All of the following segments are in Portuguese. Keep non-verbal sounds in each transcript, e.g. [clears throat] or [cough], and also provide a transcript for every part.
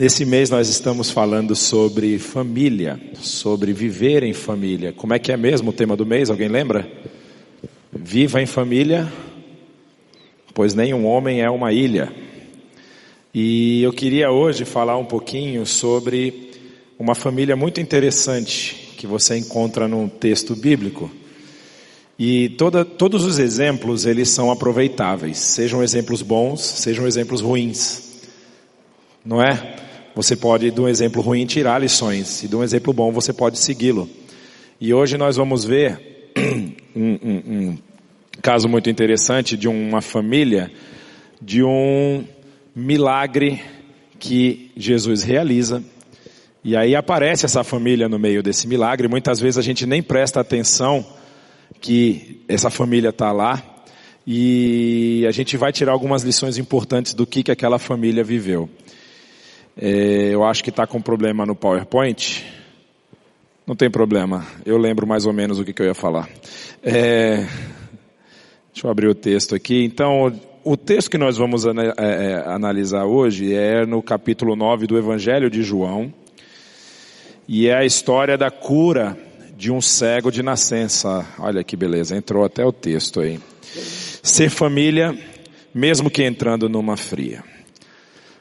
Nesse mês nós estamos falando sobre família, sobre viver em família. Como é que é mesmo o tema do mês? Alguém lembra? Viva em família, pois nenhum homem é uma ilha. E eu queria hoje falar um pouquinho sobre uma família muito interessante que você encontra num texto bíblico. E toda, todos os exemplos eles são aproveitáveis, sejam exemplos bons, sejam exemplos ruins, não é? Você pode, de um exemplo ruim, tirar lições, e de um exemplo bom, você pode segui-lo. E hoje nós vamos ver [clears throat] um, um, um caso muito interessante de uma família, de um milagre que Jesus realiza. E aí aparece essa família no meio desse milagre. Muitas vezes a gente nem presta atenção que essa família está lá. E a gente vai tirar algumas lições importantes do que, que aquela família viveu. É, eu acho que está com problema no PowerPoint. Não tem problema. Eu lembro mais ou menos o que, que eu ia falar. É, deixa eu abrir o texto aqui. Então, o texto que nós vamos é, é, analisar hoje é no capítulo 9 do Evangelho de João. E é a história da cura de um cego de nascença. Olha que beleza, entrou até o texto aí. Ser família, mesmo que entrando numa fria.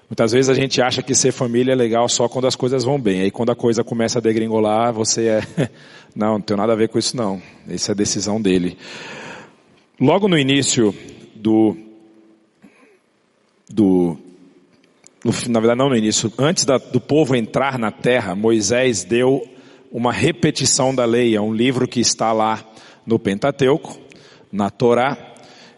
Muitas vezes a gente acha que ser família é legal só quando as coisas vão bem. Aí quando a coisa começa a degringolar, você é, [laughs] não, não tem nada a ver com isso não. Isso é decisão dele. Logo no início do, do, na verdade não no início, antes da, do povo entrar na terra, Moisés deu uma repetição da lei, é um livro que está lá no Pentateuco, na Torá,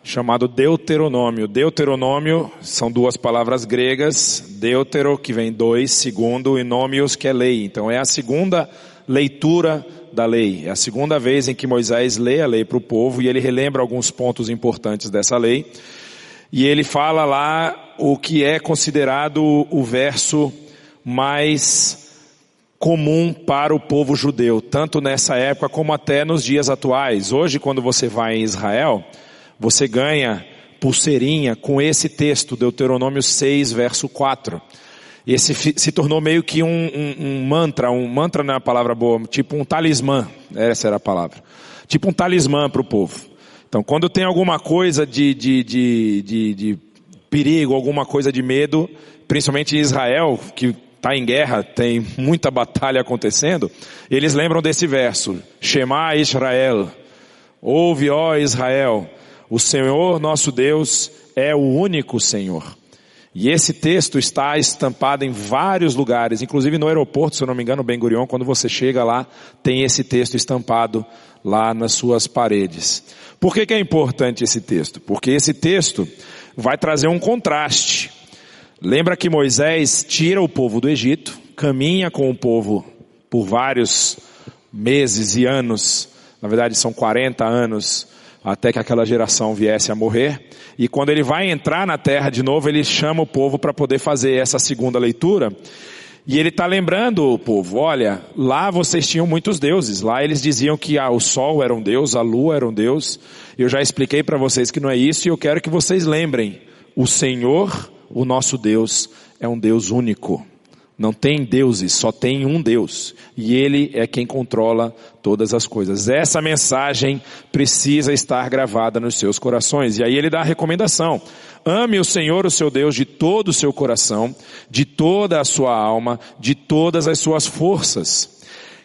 chamado Deuteronômio. Deuteronômio são duas palavras gregas, deutero, que vem dois, segundo, e nômios, que é lei. Então é a segunda leitura da lei. É a segunda vez em que Moisés lê a lei para o povo e ele relembra alguns pontos importantes dessa lei. E ele fala lá o que é considerado o verso mais comum para o povo judeu, tanto nessa época como até nos dias atuais. Hoje, quando você vai em Israel, você ganha pulseirinha com esse texto, Deuteronômio 6, verso 4. Esse se tornou meio que um, um, um mantra, um mantra não é uma palavra boa, tipo um talismã, essa era a palavra. Tipo um talismã para o povo. Então, quando tem alguma coisa de, de, de, de, de perigo, alguma coisa de medo, principalmente em Israel, que está em guerra, tem muita batalha acontecendo, eles lembram desse verso, Shema Israel, ouve ó Israel, o Senhor nosso Deus é o único Senhor. E esse texto está estampado em vários lugares, inclusive no aeroporto, se eu não me engano, Ben Gurion, quando você chega lá, tem esse texto estampado lá nas suas paredes. Por que, que é importante esse texto? Porque esse texto vai trazer um contraste. Lembra que Moisés tira o povo do Egito, caminha com o povo por vários meses e anos, na verdade são 40 anos, até que aquela geração viesse a morrer. E quando ele vai entrar na terra de novo, ele chama o povo para poder fazer essa segunda leitura. E ele está lembrando o povo, olha, lá vocês tinham muitos deuses, lá eles diziam que ah, o sol era um deus, a lua era um deus. Eu já expliquei para vocês que não é isso e eu quero que vocês lembrem, o Senhor, o nosso Deus, é um Deus único. Não tem deuses, só tem um Deus. E Ele é quem controla todas as coisas. Essa mensagem precisa estar gravada nos seus corações. E aí ele dá a recomendação. Ame o Senhor, o seu Deus, de todo o seu coração, de toda a sua alma, de todas as suas forças.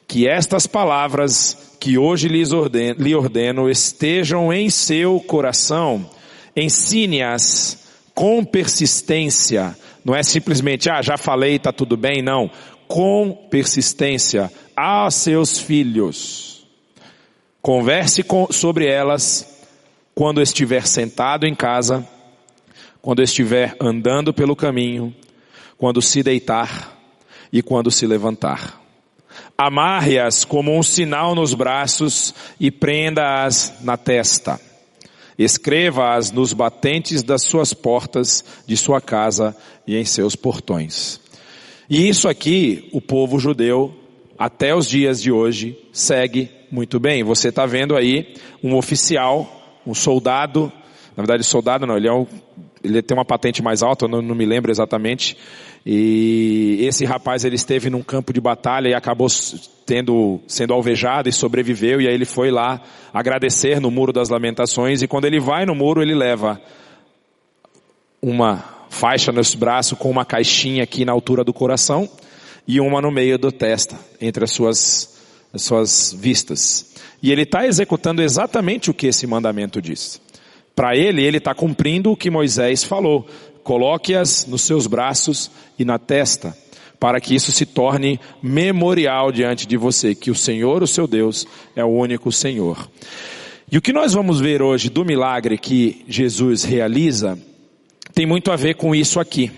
Que estas palavras que hoje lhes ordeno, lhe ordeno estejam em seu coração. Ensine-as com persistência não é simplesmente, ah, já falei, está tudo bem, não. Com persistência a seus filhos. Converse com, sobre elas quando estiver sentado em casa, quando estiver andando pelo caminho, quando se deitar e quando se levantar. Amarre-as como um sinal nos braços e prenda-as na testa. Escreva-as nos batentes das suas portas de sua casa e em seus portões. E isso aqui, o povo judeu, até os dias de hoje, segue muito bem. Você está vendo aí um oficial, um soldado, na verdade soldado não, ele é um, ele tem uma patente mais alta, eu não, não, me lembro exatamente. E esse rapaz ele esteve num campo de batalha e acabou tendo, sendo alvejado e sobreviveu. E aí ele foi lá agradecer no Muro das Lamentações. E quando ele vai no muro, ele leva uma faixa nos braços com uma caixinha aqui na altura do coração e uma no meio da testa, entre as suas, as suas vistas. E ele está executando exatamente o que esse mandamento diz. Para ele, ele está cumprindo o que Moisés falou. Coloque-as nos seus braços e na testa, para que isso se torne memorial diante de você, que o Senhor, o seu Deus, é o único Senhor. E o que nós vamos ver hoje do milagre que Jesus realiza, tem muito a ver com isso aqui.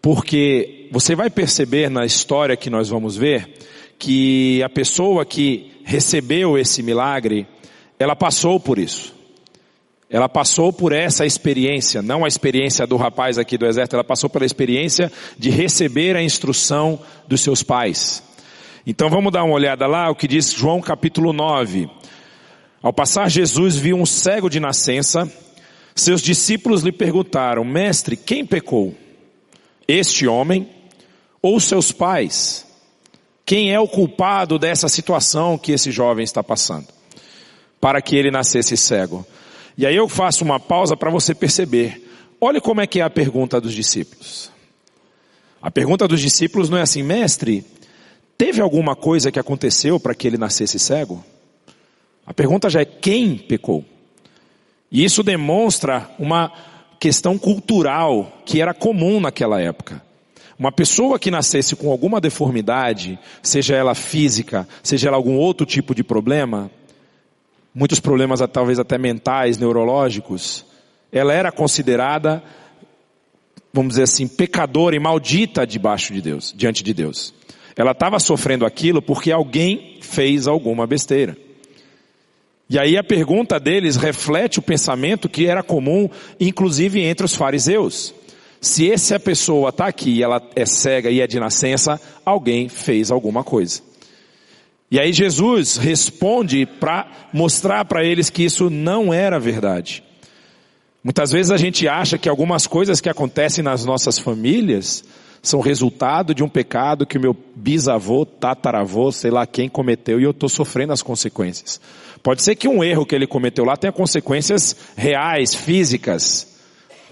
Porque você vai perceber na história que nós vamos ver, que a pessoa que recebeu esse milagre, ela passou por isso. Ela passou por essa experiência, não a experiência do rapaz aqui do exército, ela passou pela experiência de receber a instrução dos seus pais. Então vamos dar uma olhada lá, o que diz João capítulo 9. Ao passar Jesus viu um cego de nascença, seus discípulos lhe perguntaram, mestre, quem pecou? Este homem ou seus pais? Quem é o culpado dessa situação que esse jovem está passando? Para que ele nascesse cego. E aí eu faço uma pausa para você perceber. Olha como é que é a pergunta dos discípulos. A pergunta dos discípulos não é assim, mestre, teve alguma coisa que aconteceu para que ele nascesse cego? A pergunta já é quem pecou? E isso demonstra uma questão cultural que era comum naquela época. Uma pessoa que nascesse com alguma deformidade, seja ela física, seja ela algum outro tipo de problema, muitos problemas talvez até mentais, neurológicos, ela era considerada, vamos dizer assim, pecadora e maldita debaixo de Deus, diante de Deus. Ela estava sofrendo aquilo porque alguém fez alguma besteira. E aí a pergunta deles reflete o pensamento que era comum, inclusive entre os fariseus. Se essa pessoa está aqui, ela é cega e é de nascença, alguém fez alguma coisa. E aí Jesus responde para mostrar para eles que isso não era verdade. Muitas vezes a gente acha que algumas coisas que acontecem nas nossas famílias são resultado de um pecado que o meu bisavô, tataravô, sei lá quem cometeu e eu estou sofrendo as consequências. Pode ser que um erro que ele cometeu lá tenha consequências reais, físicas.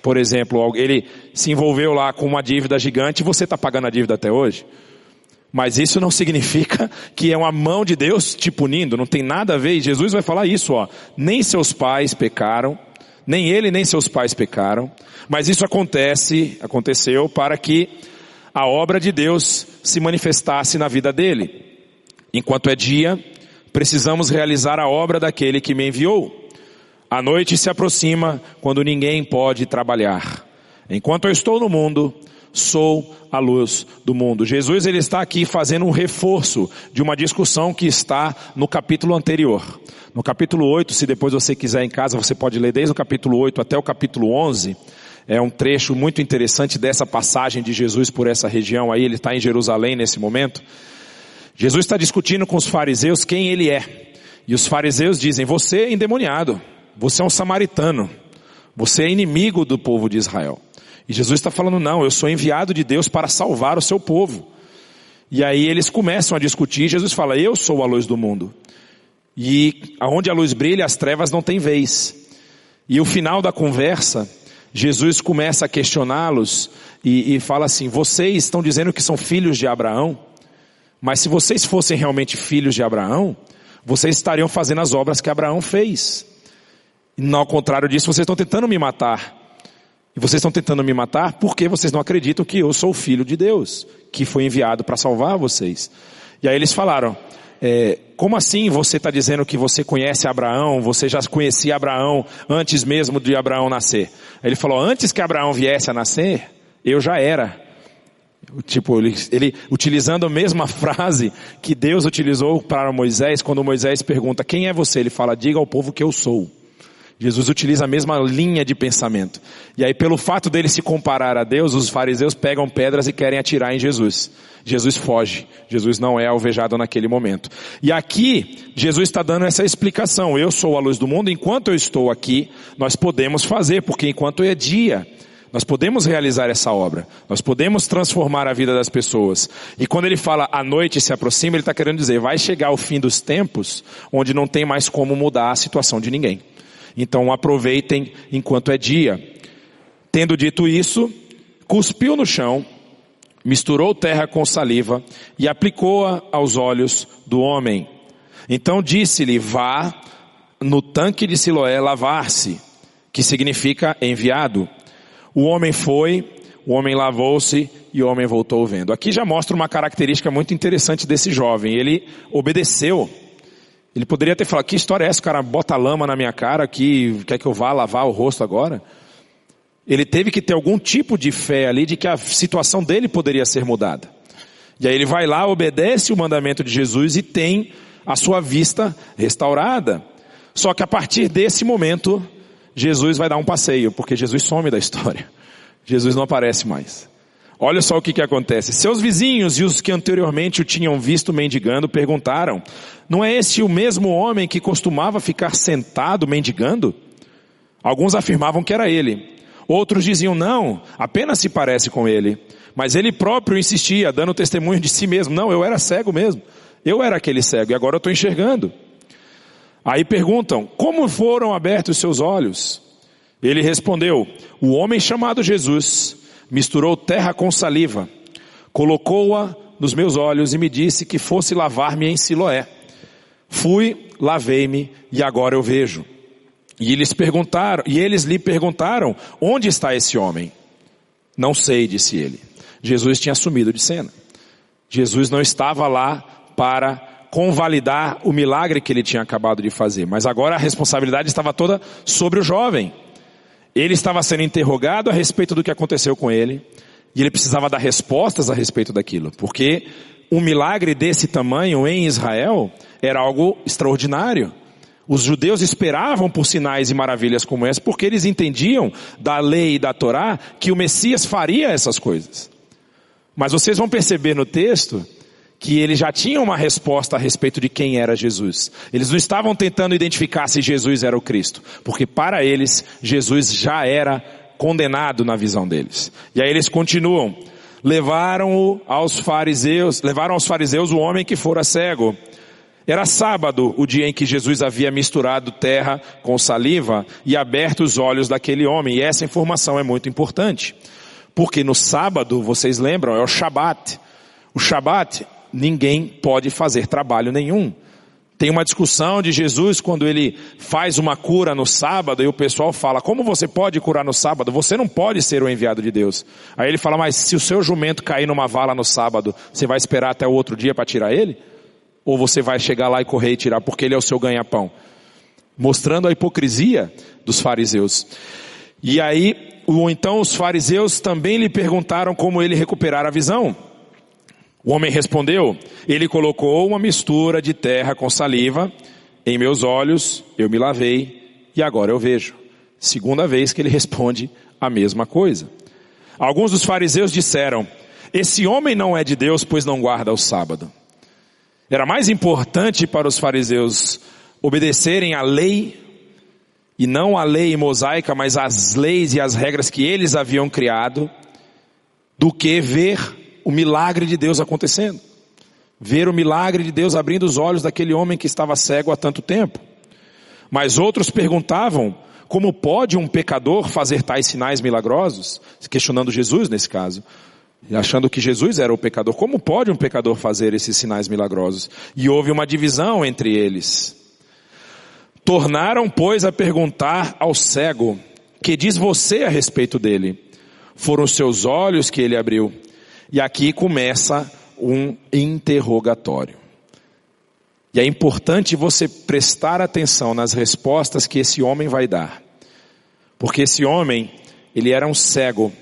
Por exemplo, ele se envolveu lá com uma dívida gigante e você está pagando a dívida até hoje. Mas isso não significa que é uma mão de Deus te punindo, não tem nada a ver. Jesus vai falar isso, ó. Nem seus pais pecaram, nem ele nem seus pais pecaram, mas isso acontece, aconteceu para que a obra de Deus se manifestasse na vida dele. Enquanto é dia, precisamos realizar a obra daquele que me enviou. A noite se aproxima quando ninguém pode trabalhar. Enquanto eu estou no mundo, sou a luz do mundo. Jesus ele está aqui fazendo um reforço de uma discussão que está no capítulo anterior. No capítulo 8, se depois você quiser em casa, você pode ler desde o capítulo 8 até o capítulo 11. É um trecho muito interessante dessa passagem de Jesus por essa região aí, ele está em Jerusalém nesse momento. Jesus está discutindo com os fariseus quem ele é. E os fariseus dizem, você é endemoniado, você é um samaritano, você é inimigo do povo de Israel. E Jesus está falando, não, eu sou enviado de Deus para salvar o seu povo. E aí eles começam a discutir, Jesus fala, eu sou a luz do mundo. E aonde a luz brilha, as trevas não têm vez. E o final da conversa, Jesus começa a questioná-los e, e fala assim, vocês estão dizendo que são filhos de Abraão, mas se vocês fossem realmente filhos de Abraão, vocês estariam fazendo as obras que Abraão fez. E ao contrário disso, vocês estão tentando me matar. E vocês estão tentando me matar porque vocês não acreditam que eu sou o filho de Deus, que foi enviado para salvar vocês. E aí eles falaram, é, como assim você está dizendo que você conhece Abraão, você já conhecia Abraão antes mesmo de Abraão nascer? Ele falou, antes que Abraão viesse a nascer, eu já era. Tipo, ele, ele utilizando a mesma [laughs] frase que Deus utilizou para Moisés, quando Moisés pergunta, quem é você? Ele fala, diga ao povo que eu sou. Jesus utiliza a mesma linha de pensamento. E aí, pelo fato dele se comparar a Deus, os fariseus pegam pedras e querem atirar em Jesus. Jesus foge. Jesus não é alvejado naquele momento. E aqui, Jesus está dando essa explicação. Eu sou a luz do mundo, enquanto eu estou aqui, nós podemos fazer, porque enquanto é dia, nós podemos realizar essa obra. Nós podemos transformar a vida das pessoas. E quando ele fala a noite se aproxima, ele está querendo dizer, vai chegar o fim dos tempos, onde não tem mais como mudar a situação de ninguém. Então aproveitem enquanto é dia. Tendo dito isso, cuspiu no chão, misturou terra com saliva e aplicou-a aos olhos do homem. Então disse-lhe, vá no tanque de Siloé lavar-se, que significa enviado. O homem foi, o homem lavou-se e o homem voltou vendo. Aqui já mostra uma característica muito interessante desse jovem. Ele obedeceu ele poderia ter falado, que história é essa? O cara bota lama na minha cara que quer que eu vá lavar o rosto agora? Ele teve que ter algum tipo de fé ali de que a situação dele poderia ser mudada. E aí ele vai lá, obedece o mandamento de Jesus e tem a sua vista restaurada. Só que a partir desse momento, Jesus vai dar um passeio, porque Jesus some da história. [laughs] Jesus não aparece mais. Olha só o que, que acontece. Seus vizinhos e os que anteriormente o tinham visto mendigando perguntaram: Não é esse o mesmo homem que costumava ficar sentado mendigando? Alguns afirmavam que era ele. Outros diziam: Não, apenas se parece com ele. Mas ele próprio insistia, dando testemunho de si mesmo: Não, eu era cego mesmo. Eu era aquele cego e agora eu estou enxergando. Aí perguntam: Como foram abertos seus olhos? Ele respondeu: O homem chamado Jesus misturou terra com saliva, colocou-a nos meus olhos e me disse que fosse lavar-me em Siloé. Fui, lavei-me e agora eu vejo. E eles perguntaram, e eles lhe perguntaram: "Onde está esse homem?" Não sei, disse ele. Jesus tinha sumido de cena. Jesus não estava lá para convalidar o milagre que ele tinha acabado de fazer, mas agora a responsabilidade estava toda sobre o jovem. Ele estava sendo interrogado a respeito do que aconteceu com ele, e ele precisava dar respostas a respeito daquilo, porque um milagre desse tamanho em Israel era algo extraordinário. Os judeus esperavam por sinais e maravilhas como essa, porque eles entendiam da lei e da Torá que o Messias faria essas coisas. Mas vocês vão perceber no texto que eles já tinham uma resposta a respeito de quem era Jesus. Eles não estavam tentando identificar se Jesus era o Cristo, porque para eles Jesus já era condenado na visão deles. E aí eles continuam. Levaram aos fariseus, levaram aos fariseus o homem que fora cego. Era sábado, o dia em que Jesus havia misturado terra com saliva e aberto os olhos daquele homem. E essa informação é muito importante. Porque no sábado, vocês lembram, é o Shabat. O Shabat ninguém pode fazer trabalho nenhum. Tem uma discussão de Jesus quando ele faz uma cura no sábado e o pessoal fala, como você pode curar no sábado? Você não pode ser o enviado de Deus. Aí ele fala, mas se o seu jumento cair numa vala no sábado, você vai esperar até o outro dia para tirar ele? Ou você vai chegar lá e correr e tirar porque ele é o seu ganha-pão? Mostrando a hipocrisia dos fariseus. E aí, então os fariseus também lhe perguntaram como ele recuperar a visão. O homem respondeu, ele colocou uma mistura de terra com saliva em meus olhos, eu me lavei e agora eu vejo. Segunda vez que ele responde a mesma coisa. Alguns dos fariseus disseram, esse homem não é de Deus, pois não guarda o sábado. Era mais importante para os fariseus obedecerem à lei, e não à lei mosaica, mas às leis e às regras que eles haviam criado, do que ver o milagre de Deus acontecendo. Ver o milagre de Deus abrindo os olhos daquele homem que estava cego há tanto tempo. Mas outros perguntavam, como pode um pecador fazer tais sinais milagrosos? Questionando Jesus nesse caso. Achando que Jesus era o pecador. Como pode um pecador fazer esses sinais milagrosos? E houve uma divisão entre eles. Tornaram, pois, a perguntar ao cego, que diz você a respeito dele? Foram seus olhos que ele abriu. E aqui começa um interrogatório. E é importante você prestar atenção nas respostas que esse homem vai dar. Porque esse homem, ele era um cego,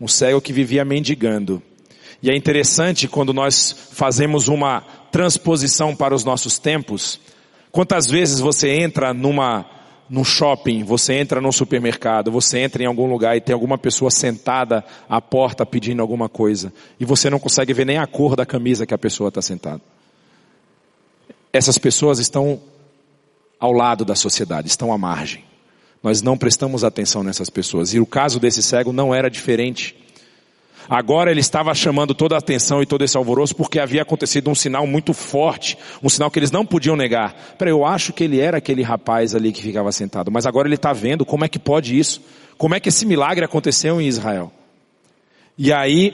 um cego que vivia mendigando. E é interessante quando nós fazemos uma transposição para os nossos tempos, quantas vezes você entra numa num shopping, você entra num supermercado, você entra em algum lugar e tem alguma pessoa sentada à porta pedindo alguma coisa, e você não consegue ver nem a cor da camisa que a pessoa está sentada. Essas pessoas estão ao lado da sociedade, estão à margem. Nós não prestamos atenção nessas pessoas. E o caso desse cego não era diferente. Agora ele estava chamando toda a atenção e todo esse alvoroço porque havia acontecido um sinal muito forte, um sinal que eles não podiam negar. Peraí, eu acho que ele era aquele rapaz ali que ficava sentado, mas agora ele está vendo como é que pode isso, como é que esse milagre aconteceu em Israel. E aí,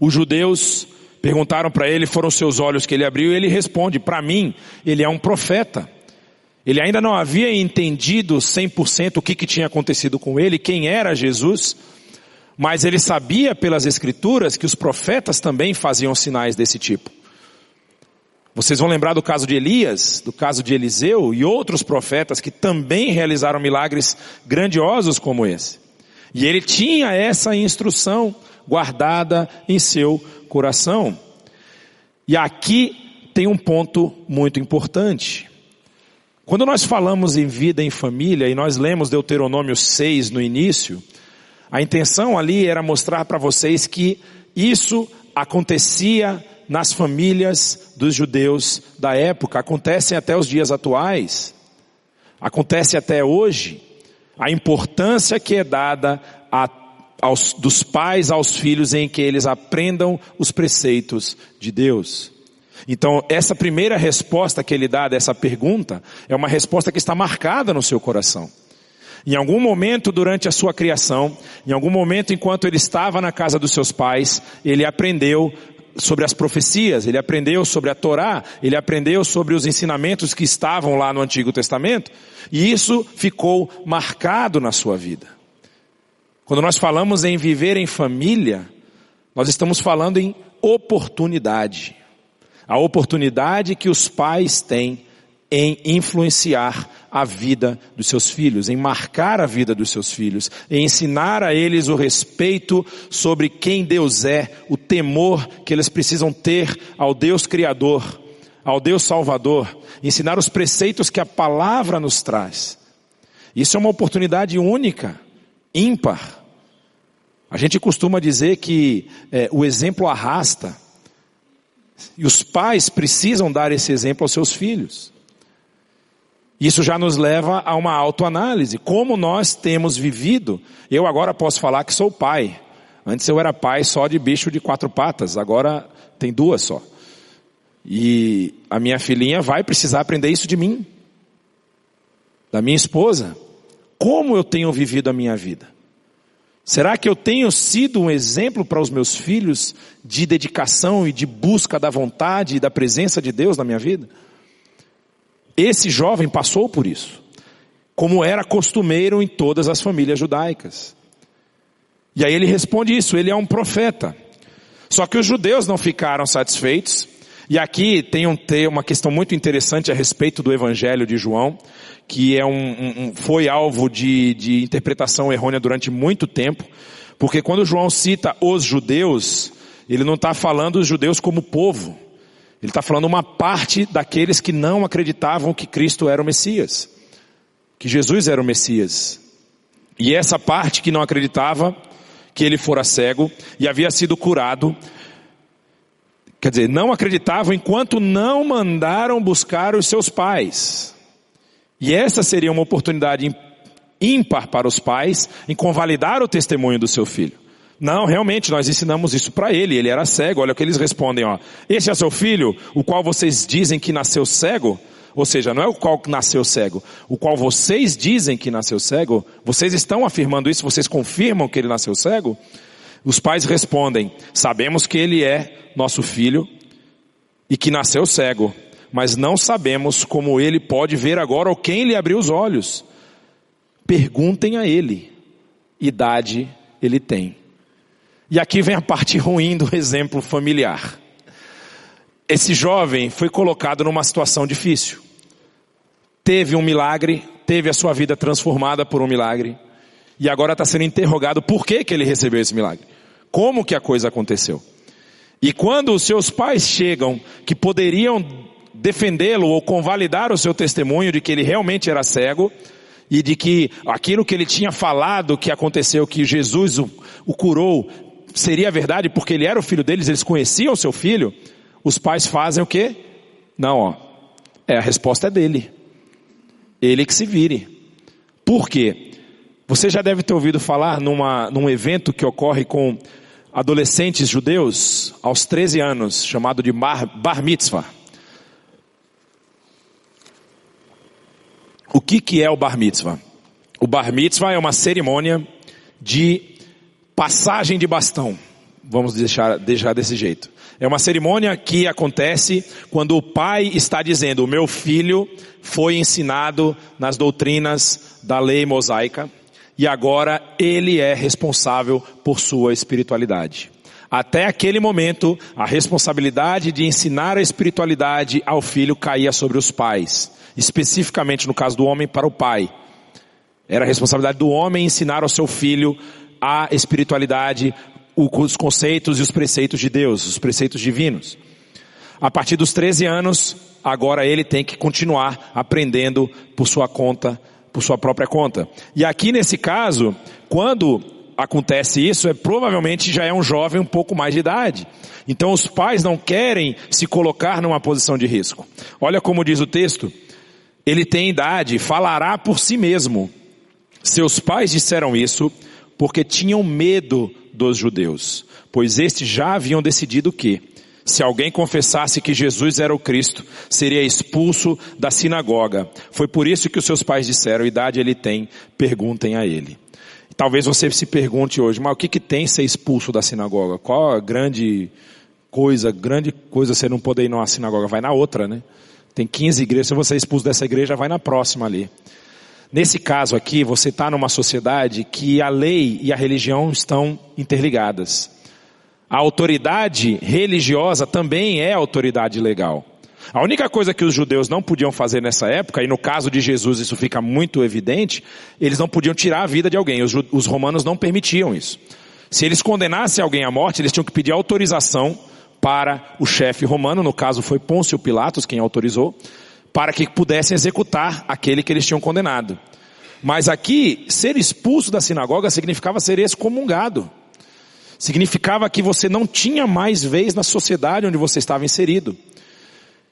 os judeus perguntaram para ele, foram seus olhos que ele abriu, e ele responde, para mim, ele é um profeta. Ele ainda não havia entendido 100% o que, que tinha acontecido com ele, quem era Jesus, mas ele sabia pelas escrituras que os profetas também faziam sinais desse tipo. Vocês vão lembrar do caso de Elias, do caso de Eliseu e outros profetas que também realizaram milagres grandiosos como esse. E ele tinha essa instrução guardada em seu coração. E aqui tem um ponto muito importante. Quando nós falamos em vida em família e nós lemos Deuteronômio 6 no início, a intenção ali era mostrar para vocês que isso acontecia nas famílias dos judeus da época, acontece até os dias atuais, acontece até hoje, a importância que é dada a, aos, dos pais aos filhos em que eles aprendam os preceitos de Deus. Então, essa primeira resposta que ele dá dessa pergunta é uma resposta que está marcada no seu coração. Em algum momento durante a sua criação, em algum momento enquanto ele estava na casa dos seus pais, ele aprendeu sobre as profecias, ele aprendeu sobre a Torá, ele aprendeu sobre os ensinamentos que estavam lá no Antigo Testamento, e isso ficou marcado na sua vida. Quando nós falamos em viver em família, nós estamos falando em oportunidade. A oportunidade que os pais têm em influenciar a vida dos seus filhos, em marcar a vida dos seus filhos, em ensinar a eles o respeito sobre quem Deus é, o temor que eles precisam ter ao Deus Criador, ao Deus Salvador, ensinar os preceitos que a palavra nos traz. Isso é uma oportunidade única, ímpar. A gente costuma dizer que é, o exemplo arrasta. E os pais precisam dar esse exemplo aos seus filhos. Isso já nos leva a uma autoanálise. Como nós temos vivido, eu agora posso falar que sou pai. Antes eu era pai só de bicho de quatro patas, agora tem duas só. E a minha filhinha vai precisar aprender isso de mim, da minha esposa. Como eu tenho vivido a minha vida? Será que eu tenho sido um exemplo para os meus filhos de dedicação e de busca da vontade e da presença de Deus na minha vida? Esse jovem passou por isso, como era costumeiro em todas as famílias judaicas. E aí ele responde isso, ele é um profeta. Só que os judeus não ficaram satisfeitos, e aqui tem um, uma questão muito interessante a respeito do Evangelho de João, que é um, um, foi alvo de, de interpretação errônea durante muito tempo, porque quando João cita os judeus, ele não está falando os judeus como povo, ele está falando uma parte daqueles que não acreditavam que Cristo era o Messias, que Jesus era o Messias. E essa parte que não acreditava que ele fora cego e havia sido curado, quer dizer, não acreditavam enquanto não mandaram buscar os seus pais. E essa seria uma oportunidade ímpar para os pais em convalidar o testemunho do seu filho. Não, realmente, nós ensinamos isso para ele, ele era cego, olha o que eles respondem, ó. Esse é seu filho, o qual vocês dizem que nasceu cego? Ou seja, não é o qual nasceu cego, o qual vocês dizem que nasceu cego? Vocês estão afirmando isso, vocês confirmam que ele nasceu cego? Os pais respondem, sabemos que ele é nosso filho e que nasceu cego, mas não sabemos como ele pode ver agora ou quem lhe abriu os olhos. Perguntem a ele, idade ele tem. E aqui vem a parte ruim do exemplo familiar. Esse jovem foi colocado numa situação difícil. Teve um milagre, teve a sua vida transformada por um milagre, e agora está sendo interrogado por que, que ele recebeu esse milagre. Como que a coisa aconteceu? E quando os seus pais chegam, que poderiam defendê-lo ou convalidar o seu testemunho de que ele realmente era cego e de que aquilo que ele tinha falado que aconteceu, que Jesus o, o curou, seria verdade porque ele era o filho deles, eles conheciam seu filho, os pais fazem o quê? Não, ó. É, a resposta é dele. Ele que se vire. Por quê? Você já deve ter ouvido falar numa, num evento que ocorre com adolescentes judeus aos 13 anos, chamado de Bar, bar Mitzvah. O que, que é o Bar Mitzvah? O Bar Mitzvah é uma cerimônia de passagem de bastão. Vamos deixar, deixar desse jeito. É uma cerimônia que acontece quando o pai está dizendo, o meu filho foi ensinado nas doutrinas da lei mosaica e agora ele é responsável por sua espiritualidade. Até aquele momento, a responsabilidade de ensinar a espiritualidade ao filho caía sobre os pais especificamente no caso do homem, para o pai. Era a responsabilidade do homem ensinar ao seu filho a espiritualidade, os conceitos e os preceitos de Deus, os preceitos divinos. A partir dos 13 anos, agora ele tem que continuar aprendendo por sua conta, por sua própria conta. E aqui nesse caso, quando acontece isso, é provavelmente já é um jovem um pouco mais de idade. Então os pais não querem se colocar numa posição de risco. Olha como diz o texto, ele tem idade, falará por si mesmo. Seus pais disseram isso porque tinham medo dos judeus, pois estes já haviam decidido que, se alguém confessasse que Jesus era o Cristo, seria expulso da sinagoga. Foi por isso que os seus pais disseram, idade ele tem, perguntem a ele. Talvez você se pergunte hoje, mas o que, que tem ser expulso da sinagoga? Qual a grande coisa, grande coisa você não poder ir numa sinagoga? Vai na outra, né? Tem 15 igrejas, se você é expulso dessa igreja, vai na próxima ali. Nesse caso aqui, você está numa sociedade que a lei e a religião estão interligadas. A autoridade religiosa também é autoridade legal. A única coisa que os judeus não podiam fazer nessa época, e no caso de Jesus isso fica muito evidente, eles não podiam tirar a vida de alguém. Os, os romanos não permitiam isso. Se eles condenassem alguém à morte, eles tinham que pedir autorização para o chefe romano, no caso foi Pôncio Pilatos quem autorizou, para que pudessem executar aquele que eles tinham condenado. Mas aqui, ser expulso da sinagoga significava ser excomungado. Significava que você não tinha mais vez na sociedade onde você estava inserido.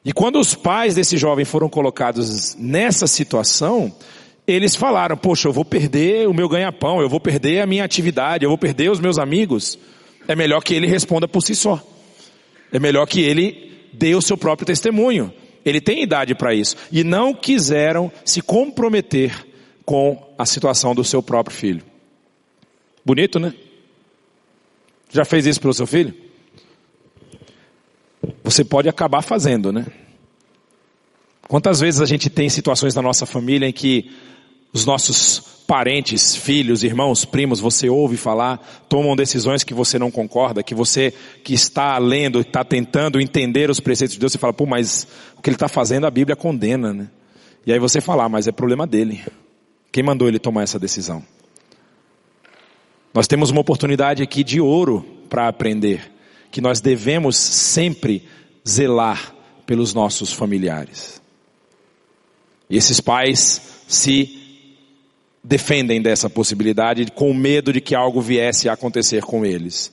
E quando os pais desse jovem foram colocados nessa situação, eles falaram, poxa, eu vou perder o meu ganha-pão, eu vou perder a minha atividade, eu vou perder os meus amigos. É melhor que ele responda por si só. É melhor que ele dê o seu próprio testemunho. Ele tem idade para isso. E não quiseram se comprometer com a situação do seu próprio filho. Bonito, né? Já fez isso pelo seu filho? Você pode acabar fazendo, né? Quantas vezes a gente tem situações na nossa família em que os nossos parentes, filhos, irmãos, primos, você ouve falar, tomam decisões que você não concorda, que você que está lendo, está tentando entender os preceitos de Deus, você fala, pô, mas o que ele está fazendo a Bíblia condena, né? E aí você fala, ah, mas é problema dele. Quem mandou ele tomar essa decisão? Nós temos uma oportunidade aqui de ouro para aprender, que nós devemos sempre zelar pelos nossos familiares. E esses pais se defendem dessa possibilidade com medo de que algo viesse a acontecer com eles.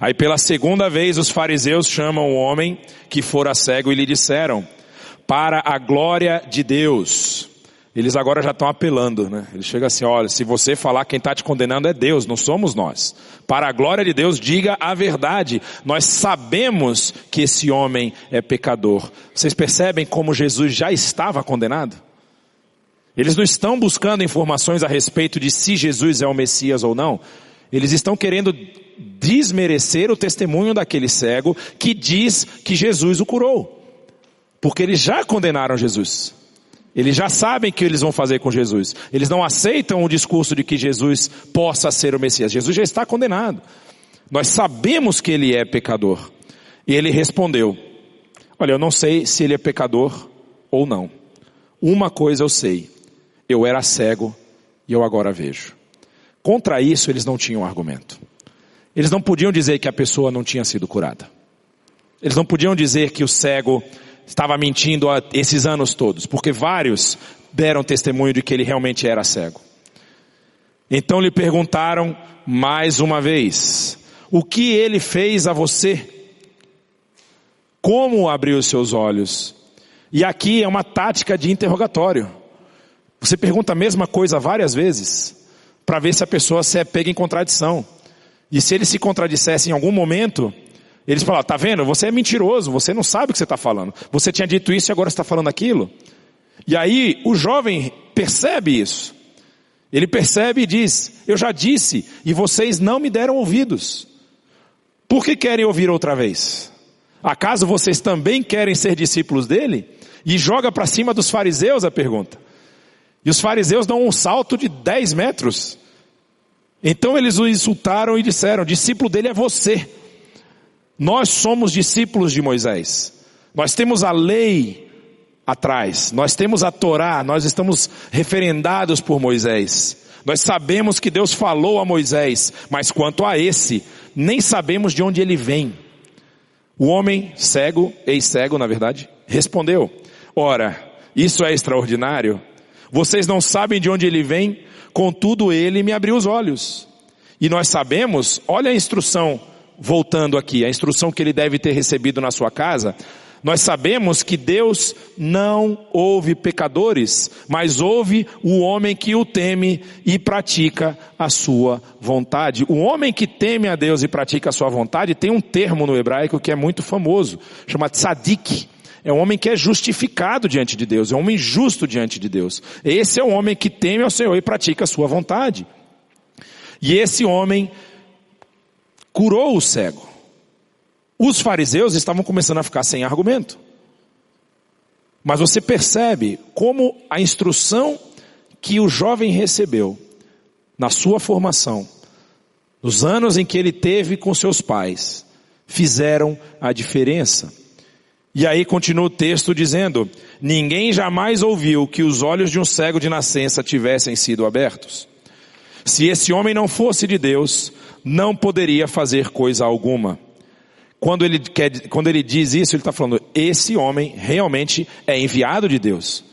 Aí pela segunda vez os fariseus chamam o homem que fora cego e lhe disseram, para a glória de Deus. Eles agora já estão apelando, né? Ele chega assim, olha, se você falar quem está te condenando é Deus, não somos nós. Para a glória de Deus, diga a verdade. Nós sabemos que esse homem é pecador. Vocês percebem como Jesus já estava condenado? Eles não estão buscando informações a respeito de se Jesus é o Messias ou não. Eles estão querendo desmerecer o testemunho daquele cego que diz que Jesus o curou. Porque eles já condenaram Jesus. Eles já sabem o que eles vão fazer com Jesus. Eles não aceitam o discurso de que Jesus possa ser o Messias. Jesus já está condenado. Nós sabemos que ele é pecador. E ele respondeu: Olha, eu não sei se ele é pecador ou não. Uma coisa eu sei eu era cego e eu agora vejo. Contra isso eles não tinham argumento. Eles não podiam dizer que a pessoa não tinha sido curada. Eles não podiam dizer que o cego estava mentindo esses anos todos, porque vários deram testemunho de que ele realmente era cego. Então lhe perguntaram mais uma vez: O que ele fez a você? Como abriu os seus olhos? E aqui é uma tática de interrogatório. Você pergunta a mesma coisa várias vezes, para ver se a pessoa se é pega em contradição. E se ele se contradissesse em algum momento, eles falam, tá vendo? Você é mentiroso, você não sabe o que você está falando. Você tinha dito isso e agora está falando aquilo. E aí o jovem percebe isso. Ele percebe e diz, eu já disse, e vocês não me deram ouvidos. Por que querem ouvir outra vez? Acaso vocês também querem ser discípulos dele? E joga para cima dos fariseus a pergunta. E os fariseus dão um salto de 10 metros. Então eles o insultaram e disseram: discípulo dele é você. Nós somos discípulos de Moisés. Nós temos a lei atrás. Nós temos a Torá. Nós estamos referendados por Moisés. Nós sabemos que Deus falou a Moisés, mas quanto a esse, nem sabemos de onde ele vem. O homem cego, ex-cego na verdade, respondeu: Ora, isso é extraordinário. Vocês não sabem de onde ele vem, contudo ele me abriu os olhos. E nós sabemos, olha a instrução, voltando aqui, a instrução que ele deve ter recebido na sua casa. Nós sabemos que Deus não ouve pecadores, mas ouve o homem que o teme e pratica a sua vontade. O homem que teme a Deus e pratica a sua vontade tem um termo no hebraico que é muito famoso, chama tzadik. É um homem que é justificado diante de Deus, é um homem justo diante de Deus. Esse é o homem que teme ao Senhor e pratica a sua vontade. E esse homem curou o cego. Os fariseus estavam começando a ficar sem argumento. Mas você percebe como a instrução que o jovem recebeu na sua formação, nos anos em que ele teve com seus pais, fizeram a diferença. E aí continua o texto dizendo: Ninguém jamais ouviu que os olhos de um cego de nascença tivessem sido abertos. Se esse homem não fosse de Deus, não poderia fazer coisa alguma. Quando ele, quer, quando ele diz isso, ele está falando, esse homem realmente é enviado de Deus.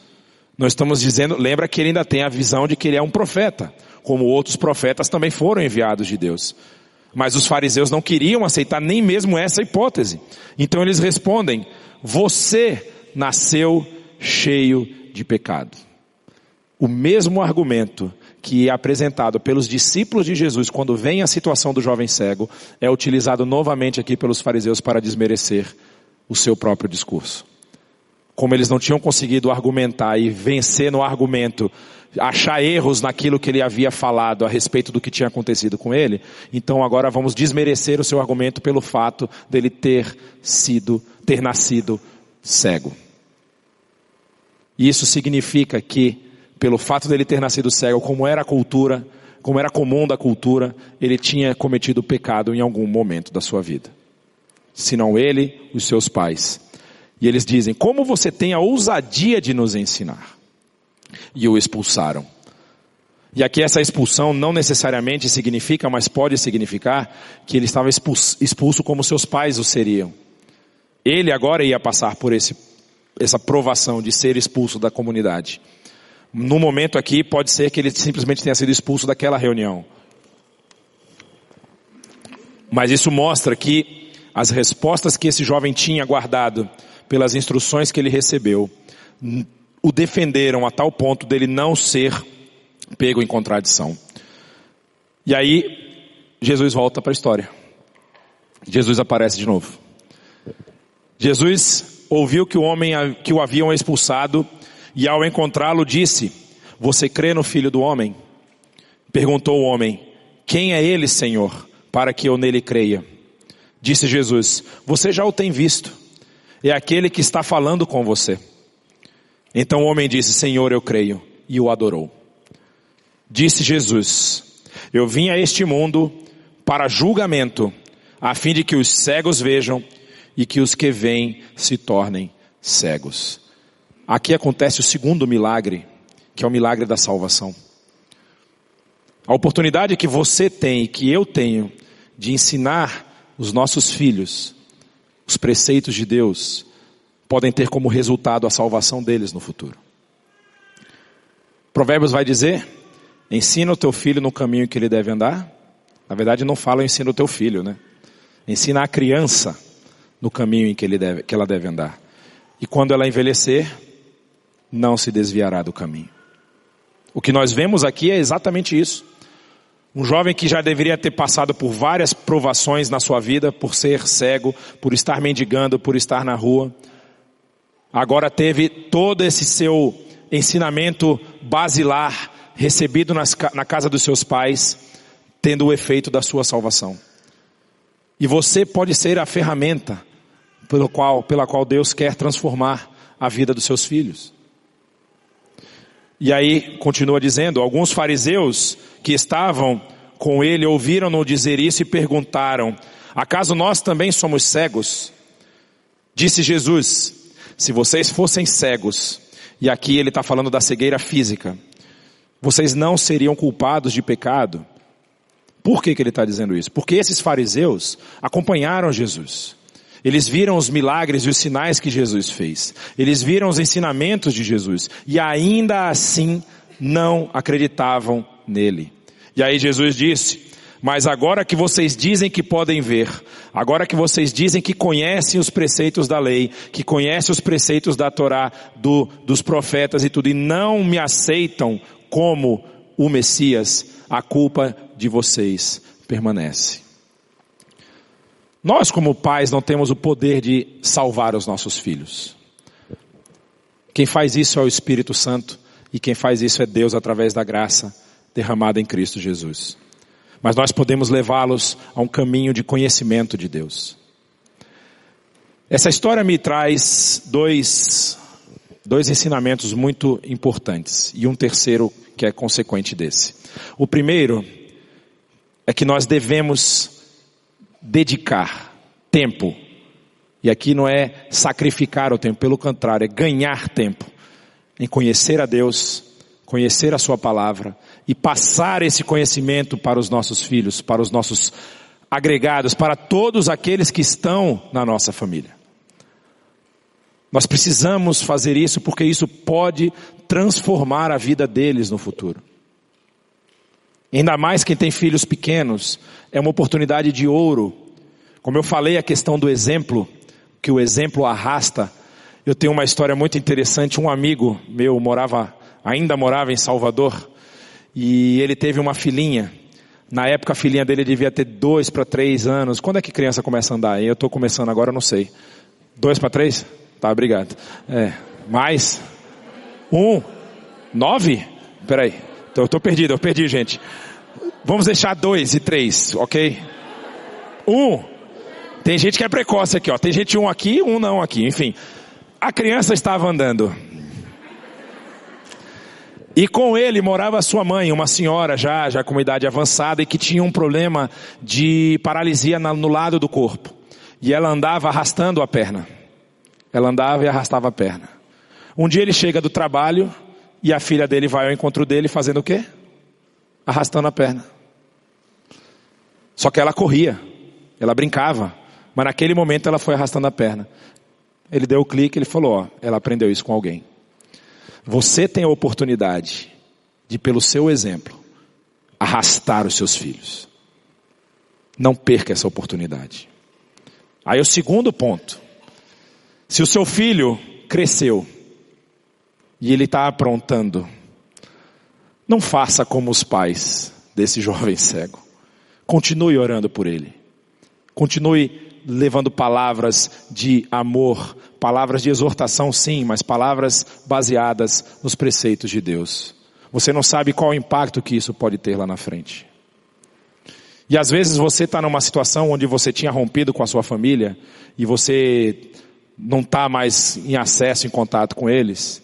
Nós estamos dizendo, lembra que ele ainda tem a visão de que ele é um profeta, como outros profetas também foram enviados de Deus. Mas os fariseus não queriam aceitar nem mesmo essa hipótese. Então eles respondem, você nasceu cheio de pecado. O mesmo argumento que é apresentado pelos discípulos de Jesus quando vem a situação do jovem cego é utilizado novamente aqui pelos fariseus para desmerecer o seu próprio discurso. Como eles não tinham conseguido argumentar e vencer no argumento, achar erros naquilo que ele havia falado a respeito do que tinha acontecido com ele, então agora vamos desmerecer o seu argumento pelo fato dele ter sido, ter nascido cego. Isso significa que pelo fato dele ter nascido cego, como era a cultura, como era comum da cultura, ele tinha cometido pecado em algum momento da sua vida. Se não ele, os seus pais. E eles dizem, como você tem a ousadia de nos ensinar? E o expulsaram. E aqui essa expulsão não necessariamente significa, mas pode significar que ele estava expulso, expulso como seus pais o seriam. Ele agora ia passar por esse, essa provação de ser expulso da comunidade. No momento aqui, pode ser que ele simplesmente tenha sido expulso daquela reunião. Mas isso mostra que as respostas que esse jovem tinha guardado pelas instruções que ele recebeu o defenderam a tal ponto dele não ser pego em contradição. E aí, Jesus volta para a história. Jesus aparece de novo. Jesus ouviu que o homem que o haviam expulsado e ao encontrá-lo disse: Você crê no filho do homem? Perguntou o homem: Quem é ele, Senhor, para que eu nele creia? Disse Jesus: Você já o tem visto. É aquele que está falando com você. Então o homem disse: Senhor, eu creio, e o adorou. Disse Jesus: Eu vim a este mundo para julgamento, a fim de que os cegos vejam e que os que veem se tornem cegos. Aqui acontece o segundo milagre, que é o milagre da salvação. A oportunidade que você tem e que eu tenho de ensinar os nossos filhos os preceitos de Deus podem ter como resultado a salvação deles no futuro. Provérbios vai dizer: ensina o teu filho no caminho que ele deve andar. Na verdade, não fala ensina o teu filho, né? Ensina a criança no caminho em que, ele deve, que ela deve andar. E quando ela envelhecer, não se desviará do caminho. O que nós vemos aqui é exatamente isso. Um jovem que já deveria ter passado por várias provações na sua vida, por ser cego, por estar mendigando, por estar na rua, agora teve todo esse seu ensinamento basilar recebido nas, na casa dos seus pais, tendo o efeito da sua salvação. E você pode ser a ferramenta pelo qual, pela qual Deus quer transformar a vida dos seus filhos. E aí continua dizendo, alguns fariseus que estavam com ele ouviram-no dizer isso e perguntaram, acaso nós também somos cegos? Disse Jesus, se vocês fossem cegos, e aqui ele está falando da cegueira física, vocês não seriam culpados de pecado. Por que, que ele está dizendo isso? Porque esses fariseus acompanharam Jesus. Eles viram os milagres e os sinais que Jesus fez. Eles viram os ensinamentos de Jesus. E ainda assim não acreditavam nele. E aí Jesus disse, mas agora que vocês dizem que podem ver, agora que vocês dizem que conhecem os preceitos da lei, que conhecem os preceitos da Torá, do, dos profetas e tudo, e não me aceitam como o Messias, a culpa de vocês permanece. Nós, como pais, não temos o poder de salvar os nossos filhos. Quem faz isso é o Espírito Santo, e quem faz isso é Deus através da graça derramada em Cristo Jesus mas nós podemos levá-los a um caminho de conhecimento de Deus. Essa história me traz dois, dois ensinamentos muito importantes e um terceiro que é consequente desse. O primeiro é que nós devemos dedicar tempo, e aqui não é sacrificar o tempo, pelo contrário, é ganhar tempo em conhecer a Deus, conhecer a Sua palavra e passar esse conhecimento para os nossos filhos, para os nossos agregados, para todos aqueles que estão na nossa família. Nós precisamos fazer isso porque isso pode transformar a vida deles no futuro. Ainda mais quem tem filhos pequenos, é uma oportunidade de ouro. Como eu falei, a questão do exemplo, que o exemplo arrasta. Eu tenho uma história muito interessante. Um amigo meu morava, ainda morava em Salvador, e ele teve uma filhinha. Na época a filhinha dele devia ter dois para três anos. Quando é que criança começa a andar? Eu estou começando agora, não sei. Dois para três? Tá, obrigado. É, mais? Um? Nove? Peraí. Então, eu estou perdido, eu perdi, gente. Vamos deixar dois e três, ok? Um. Tem gente que é precoce aqui, ó. Tem gente um aqui, um não aqui. Enfim, a criança estava andando. E com ele morava sua mãe, uma senhora já, já com idade avançada e que tinha um problema de paralisia no lado do corpo. E ela andava arrastando a perna. Ela andava e arrastava a perna. Um dia ele chega do trabalho e a filha dele vai ao encontro dele fazendo o quê? Arrastando a perna. Só que ela corria, ela brincava, mas naquele momento ela foi arrastando a perna. Ele deu o clique, ele falou, ó, ela aprendeu isso com alguém. Você tem a oportunidade de, pelo seu exemplo, arrastar os seus filhos. Não perca essa oportunidade. Aí o segundo ponto. Se o seu filho cresceu e ele está aprontando, não faça como os pais desse [laughs] jovem cego. Continue orando por ele. Continue levando palavras de amor, palavras de exortação sim, mas palavras baseadas nos preceitos de Deus. Você não sabe qual o impacto que isso pode ter lá na frente. E às vezes você está numa situação onde você tinha rompido com a sua família e você não está mais em acesso, em contato com eles.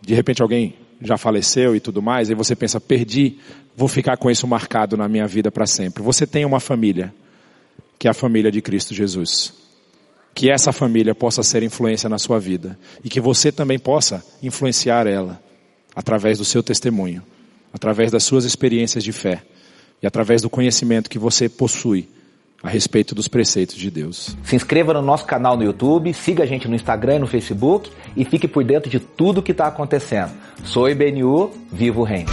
De repente alguém já faleceu e tudo mais, e você pensa, perdi, vou ficar com isso marcado na minha vida para sempre. Você tem uma família que é a família de Cristo Jesus. Que essa família possa ser influência na sua vida e que você também possa influenciar ela através do seu testemunho, através das suas experiências de fé e através do conhecimento que você possui a respeito dos preceitos de Deus. Se inscreva no nosso canal no YouTube, siga a gente no Instagram e no Facebook e fique por dentro de tudo que está acontecendo. Sou IBNU, vivo o reino.